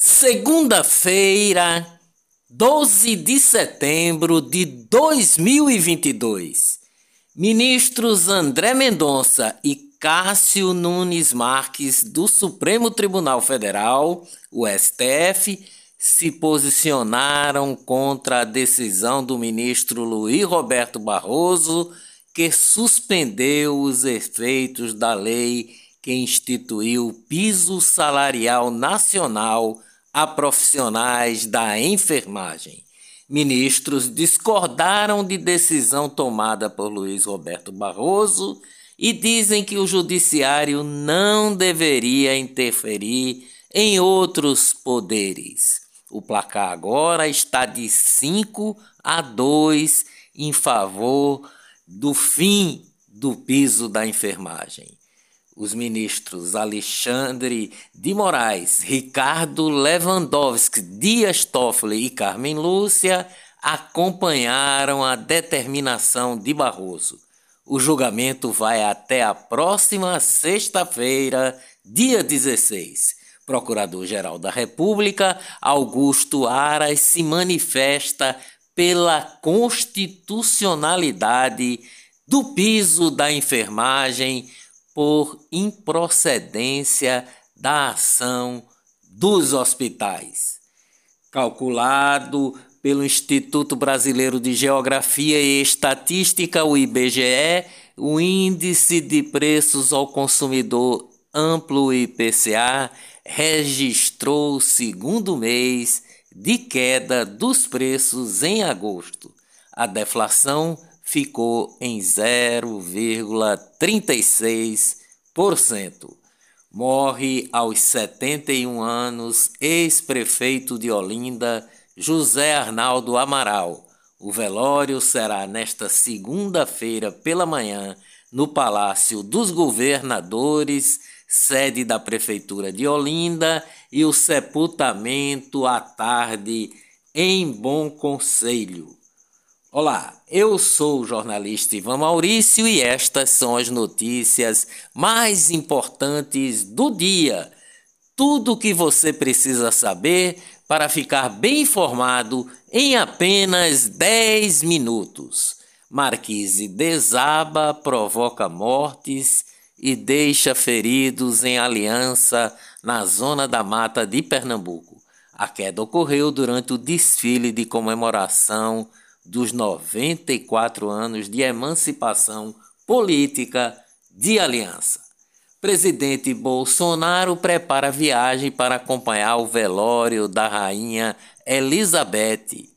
Segunda-feira, 12 de setembro de 2022. Ministros André Mendonça e Cássio Nunes Marques do Supremo Tribunal Federal, o STF, se posicionaram contra a decisão do ministro Luiz Roberto Barroso, que suspendeu os efeitos da lei que instituiu o piso salarial nacional a profissionais da enfermagem. Ministros discordaram de decisão tomada por Luiz Roberto Barroso e dizem que o judiciário não deveria interferir em outros poderes. O placar agora está de 5 a 2 em favor do fim do piso da enfermagem os ministros Alexandre de Moraes, Ricardo Lewandowski, Dias Toffoli e Carmen Lúcia acompanharam a determinação de Barroso. O julgamento vai até a próxima sexta-feira, dia 16. Procurador-Geral da República, Augusto Aras, se manifesta pela constitucionalidade do piso da enfermagem por improcedência da ação dos hospitais. Calculado pelo Instituto Brasileiro de Geografia e Estatística, o IBGE, o Índice de Preços ao Consumidor Amplo IPCA registrou o segundo mês de queda dos preços em agosto. A deflação ficou em 0,36%. Morre aos 71 anos ex-prefeito de Olinda, José Arnaldo Amaral. O velório será nesta segunda-feira pela manhã no Palácio dos Governadores, sede da Prefeitura de Olinda, e o sepultamento à tarde em Bom Conselho. Olá, eu sou o jornalista Ivan Maurício e estas são as notícias mais importantes do dia. Tudo o que você precisa saber para ficar bem informado em apenas 10 minutos. Marquise desaba, provoca mortes e deixa feridos em aliança na zona da mata de Pernambuco. A queda ocorreu durante o desfile de comemoração dos 94 anos de emancipação política de aliança. Presidente Bolsonaro prepara viagem para acompanhar o velório da rainha Elizabeth.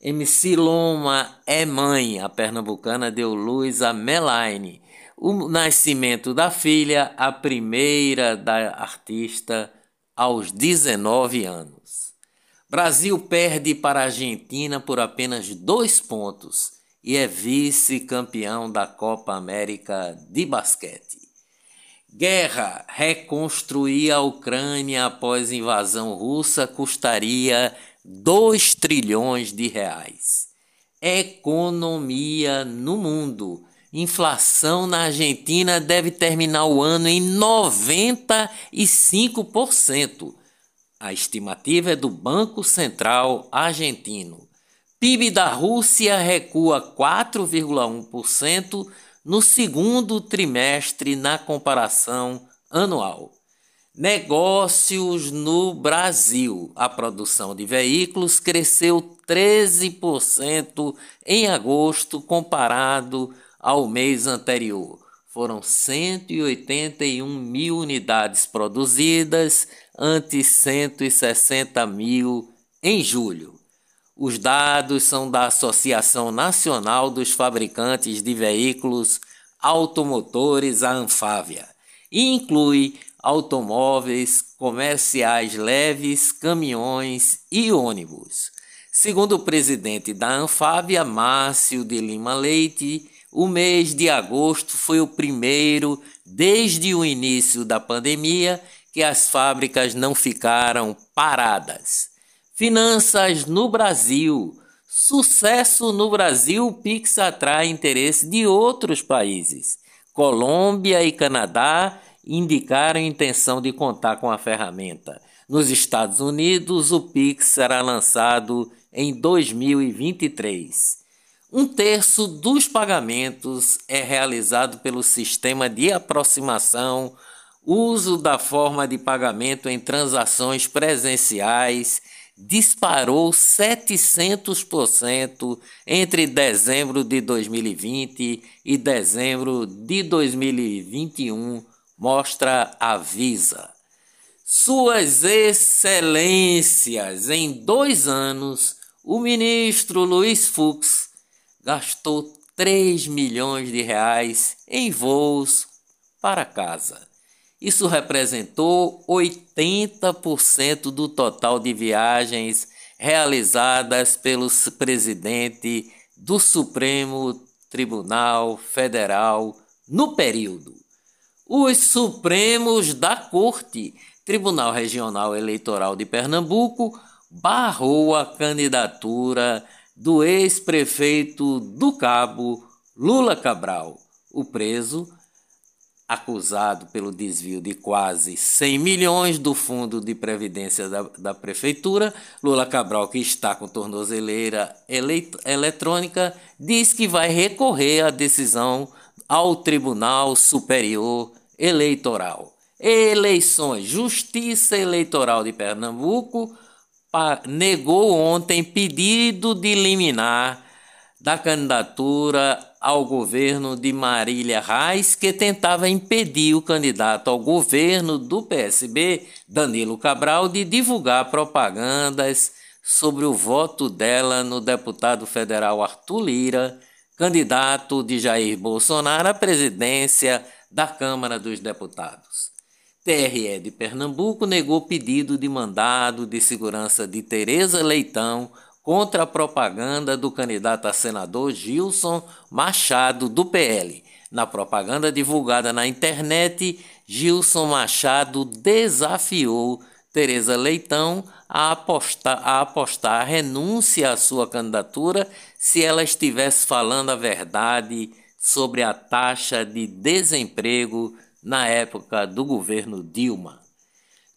MC Loma é mãe, a pernambucana deu luz a Melaine. O nascimento da filha, a primeira da artista, aos 19 anos. Brasil perde para a Argentina por apenas dois pontos e é vice-campeão da Copa América de basquete. Guerra. Reconstruir a Ucrânia após invasão russa custaria 2 trilhões de reais. Economia no mundo. Inflação na Argentina deve terminar o ano em 95%. A estimativa é do Banco Central Argentino. PIB da Rússia recua 4,1% no segundo trimestre na comparação anual. Negócios no Brasil. A produção de veículos cresceu 13% em agosto comparado ao mês anterior foram 181 mil unidades produzidas, ante 160 mil em julho. Os dados são da Associação Nacional dos Fabricantes de Veículos Automotores, a Anfávia, e inclui automóveis comerciais leves, caminhões e ônibus. Segundo o presidente da Anfávia, Márcio de Lima Leite, o mês de agosto foi o primeiro desde o início da pandemia que as fábricas não ficaram paradas. Finanças no Brasil. Sucesso no Brasil, o Pix atrai interesse de outros países. Colômbia e Canadá indicaram intenção de contar com a ferramenta. Nos Estados Unidos, o Pix será lançado em 2023. Um terço dos pagamentos é realizado pelo sistema de aproximação, uso da forma de pagamento em transações presenciais disparou 700% entre dezembro de 2020 e dezembro de 2021, mostra a Visa. Suas Excelências, em dois anos, o ministro Luiz Fux gastou 3 milhões de reais em voos para casa. Isso representou 80% do total de viagens realizadas pelo presidente do Supremo Tribunal Federal no período. Os Supremos da Corte, Tribunal Regional Eleitoral de Pernambuco, barrou a candidatura do ex-prefeito do Cabo, Lula Cabral. O preso acusado pelo desvio de quase 100 milhões do fundo de previdência da, da prefeitura. Lula Cabral, que está com tornozeleira eletrônica, diz que vai recorrer à decisão ao Tribunal Superior Eleitoral. Eleições. Justiça Eleitoral de Pernambuco negou ontem pedido de liminar da candidatura ao governo de Marília Reis, que tentava impedir o candidato ao governo do PSB, Danilo Cabral, de divulgar propagandas sobre o voto dela no deputado federal Arthur Lira, candidato de Jair Bolsonaro à presidência da Câmara dos Deputados. TRE de Pernambuco negou pedido de mandado de segurança de Tereza Leitão contra a propaganda do candidato a senador Gilson Machado, do PL. Na propaganda divulgada na internet, Gilson Machado desafiou Tereza Leitão a apostar, a apostar a renúncia à sua candidatura se ela estivesse falando a verdade sobre a taxa de desemprego na época do governo Dilma.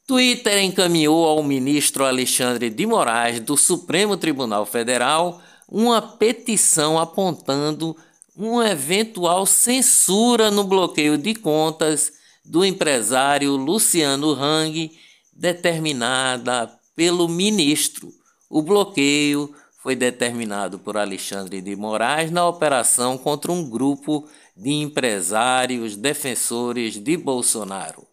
Twitter encaminhou ao ministro Alexandre de Moraes do Supremo Tribunal Federal uma petição apontando uma eventual censura no bloqueio de contas do empresário Luciano Hang, determinada pelo ministro. O bloqueio foi determinado por Alexandre de Moraes na operação contra um grupo de empresários defensores de Bolsonaro.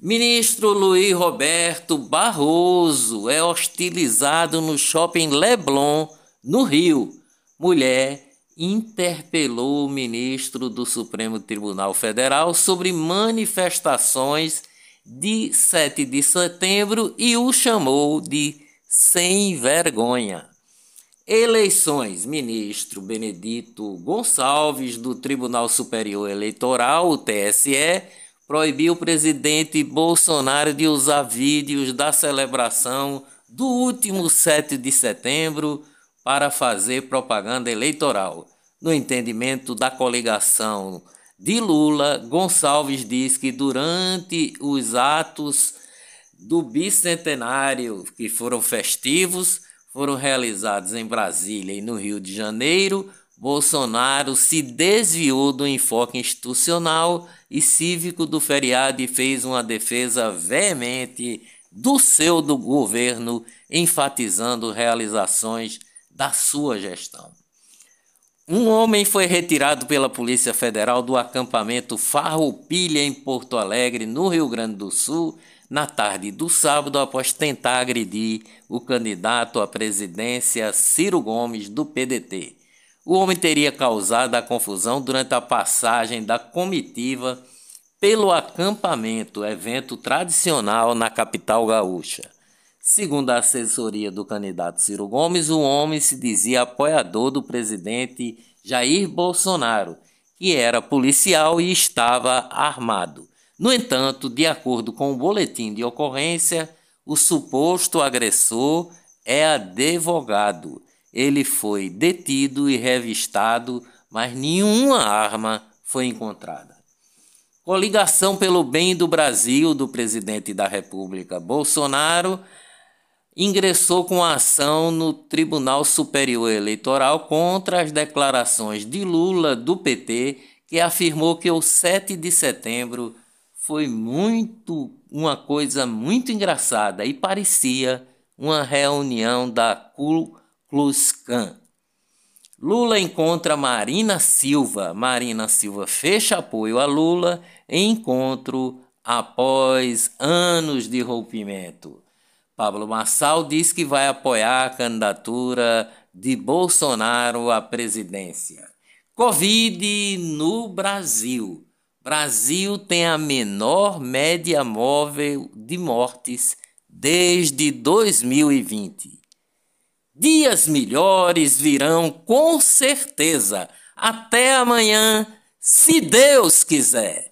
Ministro Luiz Roberto Barroso é hostilizado no shopping Leblon, no Rio. Mulher interpelou o ministro do Supremo Tribunal Federal sobre manifestações de 7 de setembro e o chamou de sem vergonha. Eleições. Ministro Benedito Gonçalves, do Tribunal Superior Eleitoral, o TSE, proibiu o presidente Bolsonaro de usar vídeos da celebração do último 7 de setembro para fazer propaganda eleitoral. No entendimento da coligação de Lula, Gonçalves diz que durante os atos do bicentenário, que foram festivos, foram realizados em Brasília e no Rio de Janeiro, Bolsonaro se desviou do enfoque institucional e cívico do feriado e fez uma defesa veemente do seu do governo, enfatizando realizações da sua gestão. Um homem foi retirado pela Polícia Federal do acampamento Farroupilha em Porto Alegre, no Rio Grande do Sul, na tarde do sábado após tentar agredir o candidato à presidência Ciro Gomes do PDT. O homem teria causado a confusão durante a passagem da comitiva pelo acampamento, evento tradicional na capital gaúcha. Segundo a assessoria do candidato Ciro Gomes, o homem se dizia apoiador do presidente Jair Bolsonaro, que era policial e estava armado. No entanto, de acordo com o boletim de ocorrência, o suposto agressor é advogado ele foi detido e revistado, mas nenhuma arma foi encontrada. Coligação pelo bem do Brasil do presidente da República Bolsonaro ingressou com ação no Tribunal Superior Eleitoral contra as declarações de Lula do PT, que afirmou que o 7 de setembro foi muito uma coisa muito engraçada e parecia uma reunião da Ku. Lula encontra Marina Silva. Marina Silva fecha apoio a Lula em encontro após anos de rompimento. Pablo Marçal diz que vai apoiar a candidatura de Bolsonaro à presidência. Covid no Brasil. Brasil tem a menor média móvel de mortes desde 2020. Dias melhores virão com certeza. Até amanhã, se Deus quiser.